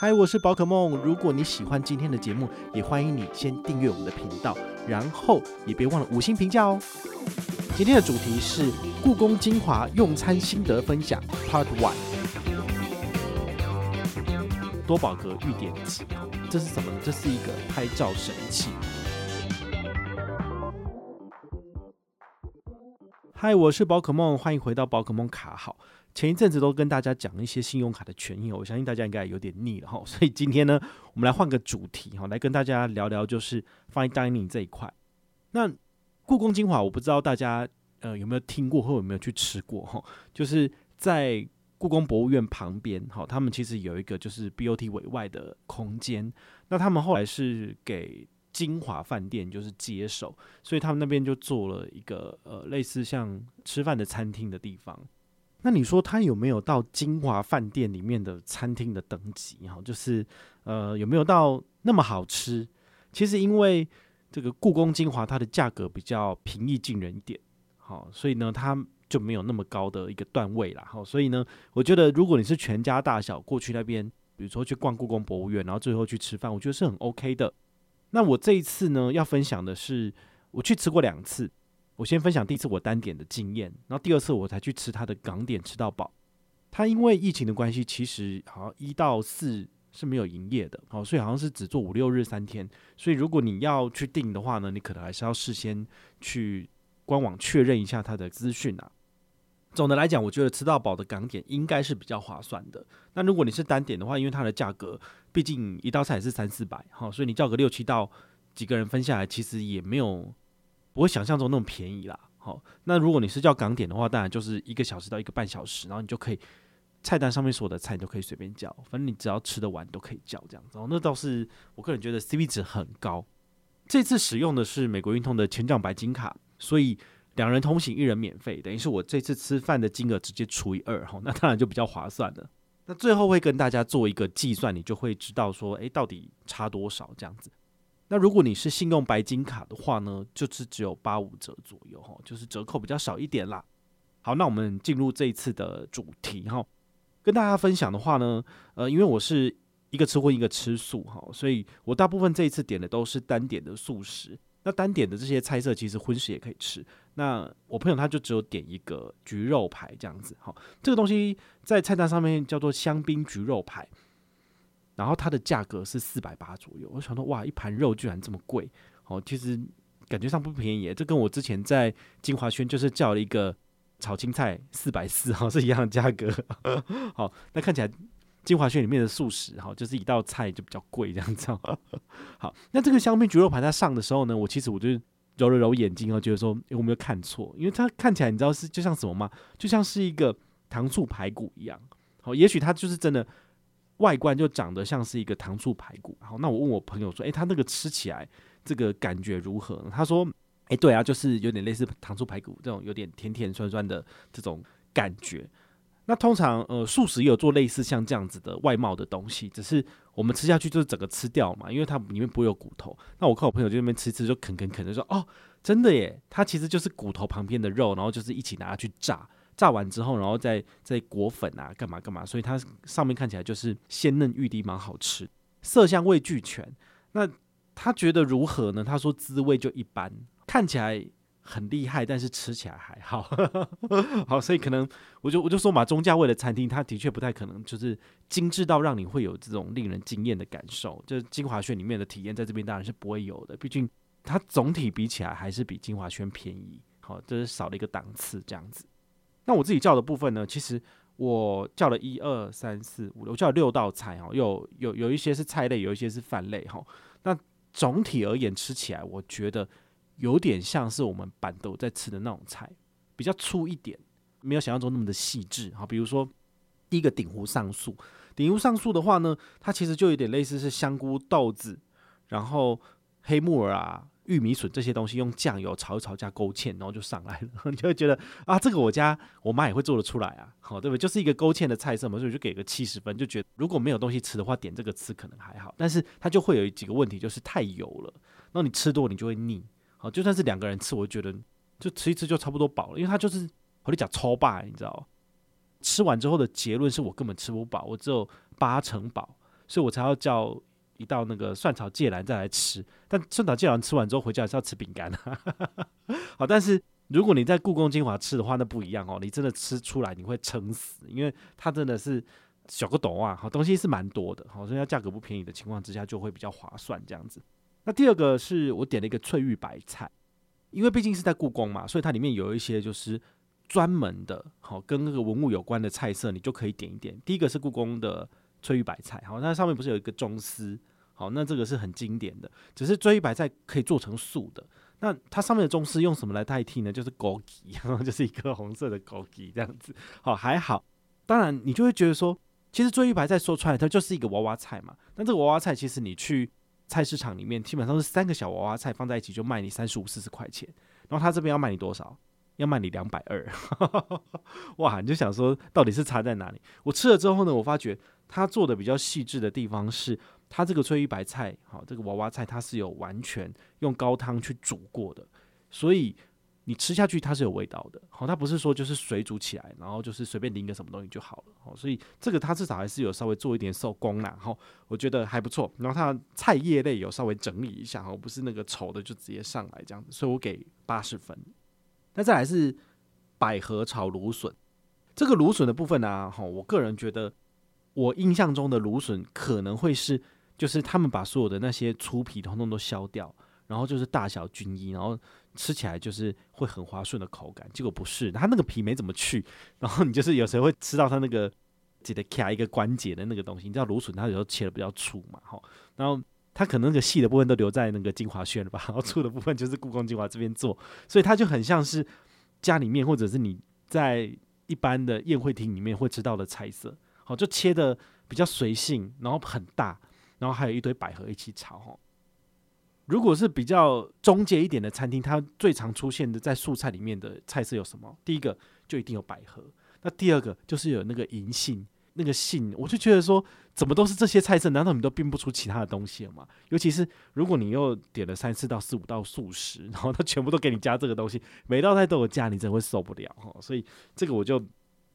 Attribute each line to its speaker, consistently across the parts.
Speaker 1: 嗨，我是宝可梦。如果你喜欢今天的节目，也欢迎你先订阅我们的频道，然后也别忘了五星评价哦。今天的主题是故宫精华用餐心得分享 Part One。多宝格御点击，这是什么呢？这是一个拍照神器。嗨，我是宝可梦，欢迎回到宝可梦卡好。前一阵子都跟大家讲一些信用卡的权益，我相信大家应该有点腻了哈，所以今天呢，我们来换个主题哈，来跟大家聊聊就是 Fine Dining 这一块。那故宫精华，我不知道大家呃有没有听过或有没有去吃过哈，就是在故宫博物院旁边哈，他们其实有一个就是 BOT 委外的空间，那他们后来是给精华饭店就是接手，所以他们那边就做了一个呃类似像吃饭的餐厅的地方。那你说它有没有到金华饭店里面的餐厅的等级？哈，就是呃有没有到那么好吃？其实因为这个故宫精华它的价格比较平易近人一点，好，所以呢它就没有那么高的一个段位啦。好，所以呢我觉得如果你是全家大小过去那边，比如说去逛故宫博物院，然后最后去吃饭，我觉得是很 OK 的。那我这一次呢要分享的是，我去吃过两次。我先分享第一次我单点的经验，然后第二次我才去吃他的港点吃到饱。他因为疫情的关系，其实好像一到四是没有营业的，好，所以好像是只做五六日三天。所以如果你要去订的话呢，你可能还是要事先去官网确认一下他的资讯啊。总的来讲，我觉得吃到饱的港点应该是比较划算的。那如果你是单点的话，因为它的价格毕竟一道菜也是三四百，好，所以你叫个六七道，几个人分下来，其实也没有。不会想象中那么便宜啦，好，那如果你是叫港点的话，当然就是一个小时到一个半小时，然后你就可以菜单上面所有的菜你都可以随便叫，反正你只要吃得完都可以叫这样子，那倒是我个人觉得 CP 值很高。这次使用的是美国运通的全账白金卡，所以两人同行一人免费，等于是我这次吃饭的金额直接除以二，哈，那当然就比较划算了。那最后会跟大家做一个计算，你就会知道说，诶，到底差多少这样子。那如果你是信用白金卡的话呢，就是只有八五折左右哈，就是折扣比较少一点啦。好，那我们进入这一次的主题哈，跟大家分享的话呢，呃，因为我是一个吃荤一个吃素哈，所以我大部分这一次点的都是单点的素食。那单点的这些菜色其实荤食也可以吃。那我朋友他就只有点一个焗肉排这样子哈，这个东西在菜单上面叫做香槟焗肉排。然后它的价格是四百八左右，我想说哇，一盘肉居然这么贵，哦，其实感觉上不便宜，这跟我之前在金华轩就是叫了一个炒青菜四百四，哈，是一样的价格。好，那看起来金华轩里面的素食，哈，就是一道菜就比较贵这样子。好，那这个香槟焗肉盘它上的时候呢，我其实我就揉了揉眼睛，哦，觉得说，诶，我没有看错，因为它看起来你知道是就像什么吗？就像是一个糖醋排骨一样。好，也许它就是真的。外观就长得像是一个糖醋排骨，好，那我问我朋友说，诶，他那个吃起来这个感觉如何呢？他说，诶，对啊，就是有点类似糖醋排骨这种有点甜甜酸酸的这种感觉。那通常呃素食也有做类似像这样子的外貌的东西，只是我们吃下去就是整个吃掉嘛，因为它里面不会有骨头。那我看我朋友就那边吃吃就啃啃啃就说，哦，真的耶，它其实就是骨头旁边的肉，然后就是一起拿去炸。炸完之后，然后再再裹粉啊，干嘛干嘛，所以它上面看起来就是鲜嫩欲滴，蛮好吃，色香味俱全。那他觉得如何呢？他说滋味就一般，看起来很厉害，但是吃起来还好。好，所以可能我就我就说嘛，中价位的餐厅，它的确不太可能就是精致到让你会有这种令人惊艳的感受。就是精华轩里面的体验，在这边当然是不会有的，毕竟它总体比起来还是比精华轩便宜。好，就是少了一个档次这样子。那我自己叫的部分呢，其实我叫了一二三四五，我叫了六道菜哦，有有有一些是菜类，有一些是饭类哈。那总体而言吃起来，我觉得有点像是我们板豆在吃的那种菜，比较粗一点，没有想象中那么的细致哈。比如说第一个鼎湖上素，鼎湖上素的话呢，它其实就有点类似是香菇、豆子，然后黑木耳啊。玉米笋这些东西用酱油炒一炒加勾芡，然后就上来了，你就会觉得啊，这个我家我妈也会做得出来啊，好，对不对？就是一个勾芡的菜色嘛，所以就给个七十分，就觉得如果没有东西吃的话，点这个吃可能还好，但是它就会有几个问题，就是太油了，那你吃多你就会腻，好，就算是两个人吃，我觉得就吃一吃就差不多饱了，因为它就是和你讲超霸，你知道，吃完之后的结论是我根本吃不饱，我只有八成饱，所以我才要叫一道那个蒜炒芥兰再来吃。但蒜炒芥兰吃完之后回家还是要吃饼干啊。好，但是如果你在故宫精华吃的话，那不一样哦，你真的吃出来你会撑死，因为它真的是小个斗啊，好东西是蛮多的，好，所以它价格不便宜的情况之下就会比较划算这样子。那第二个是我点了一个翠玉白菜，因为毕竟是在故宫嘛，所以它里面有一些就是。专门的，好跟那个文物有关的菜色，你就可以点一点。第一个是故宫的翠玉白菜，好，那上面不是有一个中丝，好，那这个是很经典的。只是翠玉白菜可以做成素的，那它上面的中式用什么来代替呢？就是枸杞，就是一颗红色的枸杞这样子。好，还好。当然，你就会觉得说，其实翠玉白菜说出来，它就是一个娃娃菜嘛。那这个娃娃菜，其实你去菜市场里面，基本上是三个小娃娃菜放在一起就卖你三十五、四十块钱。然后他这边要卖你多少？要卖你两百二，哇！你就想说，到底是差在哪里？我吃了之后呢，我发觉它做的比较细致的地方是，它这个翠玉白菜，好，这个娃娃菜，它是有完全用高汤去煮过的，所以你吃下去它是有味道的，好，它不是说就是水煮起来，然后就是随便淋个什么东西就好了，好，所以这个它至少还是有稍微做一点手工啦，哈，我觉得还不错。然后它菜叶类有稍微整理一下，哈，不是那个丑的就直接上来这样子，所以我给八十分。那再来是百合炒芦笋，这个芦笋的部分呢、啊，哈，我个人觉得，我印象中的芦笋可能会是，就是他们把所有的那些粗皮统统都削掉，然后就是大小均一，然后吃起来就是会很滑顺的口感。结果不是，它那个皮没怎么去，然后你就是有时候会吃到它那个记得卡一个关节的那个东西。你知道芦笋它有时候切的比较粗嘛，哈，然后。它可能那个细的部分都留在那个精华轩了吧，然后粗的部分就是故宫精华这边做，所以它就很像是家里面或者是你在一般的宴会厅里面会吃到的菜色，好，就切的比较随性，然后很大，然后还有一堆百合一起炒哈。如果是比较中阶一点的餐厅，它最常出现的在素菜里面的菜色有什么？第一个就一定有百合，那第二个就是有那个银杏。那个杏，我就觉得说，怎么都是这些菜色？难道你都变不出其他的东西了吗？尤其是如果你又点了三四到四五道素食，然后他全部都给你加这个东西，每道菜都有加，你真会受不了哈。所以这个我就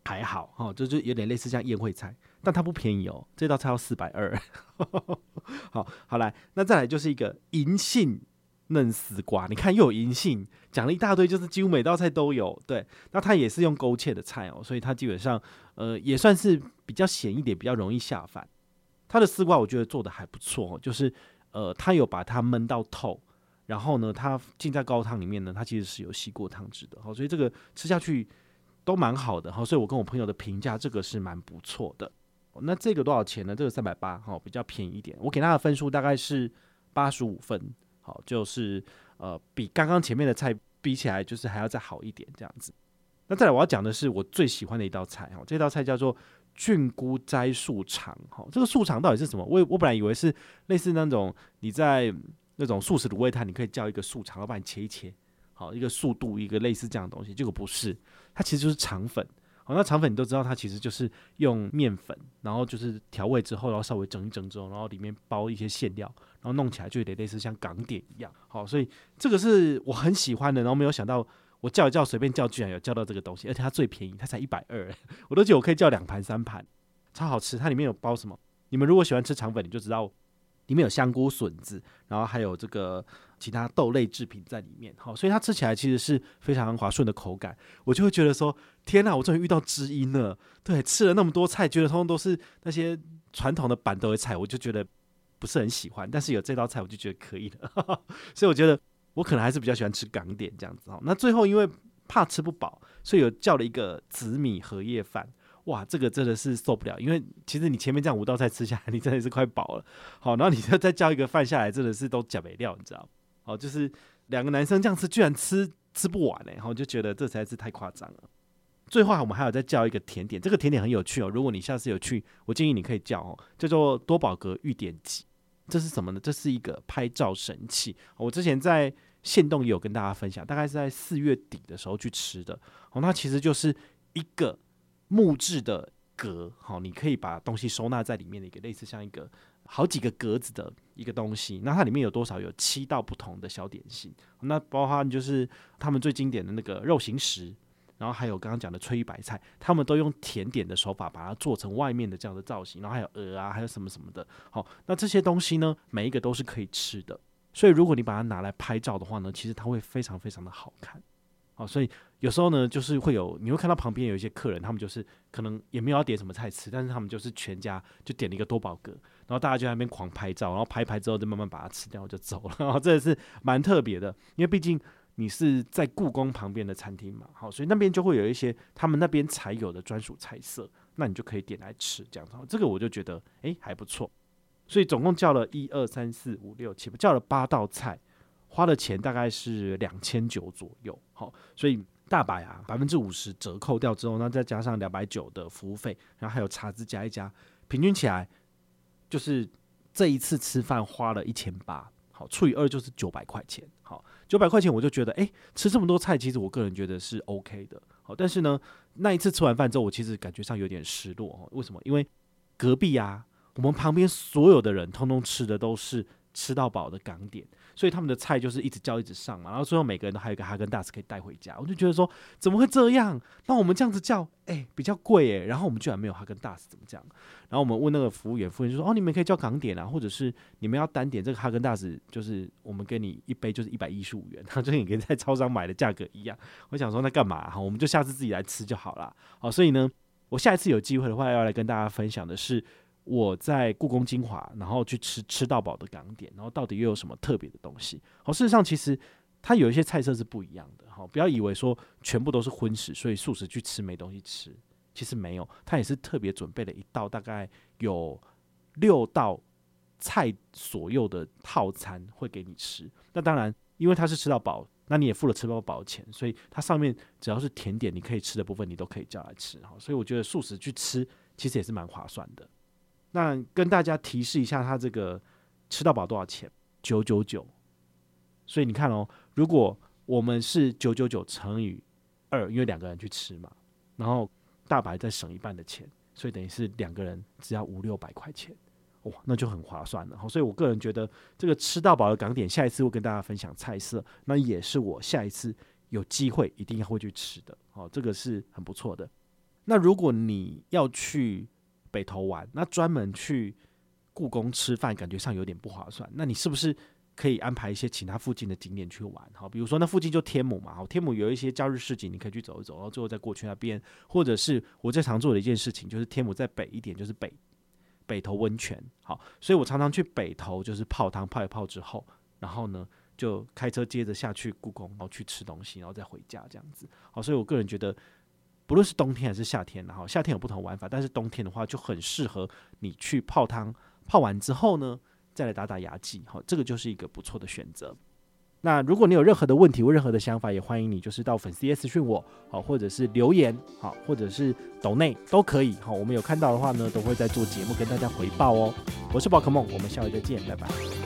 Speaker 1: 还好哈，就就有点类似像宴会菜，但它不便宜哦，这道菜要四百二。好好来，那再来就是一个银杏。嫩丝瓜，你看又有银杏，讲了一大堆，就是几乎每道菜都有。对，那它也是用勾芡的菜哦，所以它基本上呃也算是比较咸一点，比较容易下饭。它的丝瓜我觉得做的还不错，就是呃它有把它焖到透，然后呢它浸在高汤里面呢，它其实是有吸过汤汁的，好，所以这个吃下去都蛮好的，好，所以我跟我朋友的评价这个是蛮不错的。那这个多少钱呢？这个三百八，哈，比较便宜一点。我给他的分数大概是八十五分。好，就是呃，比刚刚前面的菜比起来，就是还要再好一点这样子。那再来，我要讲的是我最喜欢的一道菜哈，这道菜叫做菌菇斋素肠。哈，这个素肠到底是什么？我我本来以为是类似那种你在那种素食卤味摊，你可以叫一个素肠，我帮你切一切，好，一个素度，一个类似这样的东西。结果不是，它其实就是肠粉。好，那肠粉你都知道，它其实就是用面粉，然后就是调味之后，然后稍微整一整之后，然后里面包一些馅料，然后弄起来就有点类似像港点一样。好，所以这个是我很喜欢的。然后没有想到我叫一叫，随便叫，居然有叫到这个东西，而且它最便宜，它才一百二，我都觉得我可以叫两盘三盘，超好吃。它里面有包什么？你们如果喜欢吃肠粉，你就知道。里面有香菇、笋子，然后还有这个其他豆类制品在里面，好，所以它吃起来其实是非常滑顺的口感。我就会觉得说，天哪，我终于遇到知音了。对，吃了那么多菜，觉得通通都是那些传统的板豆的菜，我就觉得不是很喜欢。但是有这道菜，我就觉得可以了。所以我觉得我可能还是比较喜欢吃港点这样子。那最后因为怕吃不饱，所以有叫了一个紫米荷叶饭。哇，这个真的是受不了，因为其实你前面这样五道菜吃下来，你真的是快饱了。好，然后你再再叫一个饭下来，真的是都讲没料，你知道？好，就是两个男生这样吃，居然吃吃不完嘞，然后就觉得这实在是太夸张了。最后我们还有再叫一个甜点，这个甜点很有趣哦。如果你下次有去，我建议你可以叫哦，叫做多宝格玉点鸡。这是什么呢？这是一个拍照神器。我之前在限动也有跟大家分享，大概是在四月底的时候去吃的。哦，那其实就是一个。木质的格，好，你可以把东西收纳在里面的一个类似像一个好几个格子的一个东西。那它里面有多少？有七道不同的小点心。那包括就是他们最经典的那个肉形石，然后还有刚刚讲的翠玉白菜，他们都用甜点的手法把它做成外面的这样的造型，然后还有鹅啊，还有什么什么的。好，那这些东西呢，每一个都是可以吃的。所以如果你把它拿来拍照的话呢，其实它会非常非常的好看。所以有时候呢，就是会有你会看到旁边有一些客人，他们就是可能也没有要点什么菜吃，但是他们就是全家就点了一个多宝格，然后大家就在那边狂拍照，然后拍拍之后就慢慢把它吃掉就走了。然后这也是蛮特别的，因为毕竟。你是在故宫旁边的餐厅嘛？好，所以那边就会有一些他们那边才有的专属菜色，那你就可以点来吃这样子。这个我就觉得诶还不错。所以总共叫了一二三四五六七，叫了八道菜，花的钱大概是两千九左右。所以大白啊，百分之五十折扣掉之后，那再加上两百九的服务费，然后还有茶资加一加，平均起来就是这一次吃饭花了一千八。好，除以二就是九百块钱。好，九百块钱我就觉得，哎、吃这么多菜，其实我个人觉得是 OK 的。好，但是呢，那一次吃完饭之后，我其实感觉上有点失落。为什么？因为隔壁啊，我们旁边所有的人通通吃的都是吃到饱的港点。所以他们的菜就是一直叫一直上嘛，然后最后每个人都还有一个哈根达斯可以带回家，我就觉得说怎么会这样？那我们这样子叫，哎、比较贵哎，然后我们居然没有哈根达斯，怎么讲？然后我们问那个服务员，服务员就说哦，你们可以叫港点啊，或者是你们要单点这个哈根达斯，就是我们给你一杯就是一百一十五元，然后就跟你跟在超商买的价格一样。我想说那干嘛哈？我们就下次自己来吃就好了。好，所以呢，我下一次有机会的话要来跟大家分享的是。我在故宫精华，然后去吃吃到饱的港点，然后到底又有什么特别的东西？好，事实上其实它有一些菜色是不一样的。好，不要以为说全部都是荤食，所以素食去吃没东西吃，其实没有，它也是特别准备了一道大概有六道菜左右的套餐会给你吃。那当然，因为它是吃到饱，那你也付了吃到饱的钱，所以它上面只要是甜点你可以吃的部分，你都可以叫来吃。好，所以我觉得素食去吃其实也是蛮划算的。那跟大家提示一下，它这个吃到饱多少钱？九九九。所以你看哦，如果我们是九九九乘以二，因为两个人去吃嘛，然后大白再省一半的钱，所以等于是两个人只要五六百块钱，哇，那就很划算了。所以我个人觉得这个吃到饱的港点，下一次会跟大家分享菜色，那也是我下一次有机会一定要会去吃的。哦，这个是很不错的。那如果你要去。北投玩，那专门去故宫吃饭，感觉上有点不划算。那你是不是可以安排一些其他附近的景点去玩？好，比如说那附近就天母嘛，好，天母有一些假日市集，你可以去走一走，然后最后再过去那边。或者是我最常做的一件事情，就是天母再北一点，就是北北投温泉。好，所以我常常去北投，就是泡汤泡一泡之后，然后呢就开车接着下去故宫，然后去吃东西，然后再回家这样子。好，所以我个人觉得。不论是冬天还是夏天，然后夏天有不同玩法，但是冬天的话就很适合你去泡汤，泡完之后呢，再来打打牙祭，好，这个就是一个不错的选择。那如果你有任何的问题或任何的想法，也欢迎你就是到粉丝页私讯我，好，或者是留言，好，或者是抖内都可以，好，我们有看到的话呢，都会在做节目跟大家回报哦。我是宝可梦，我们下回再见，拜拜。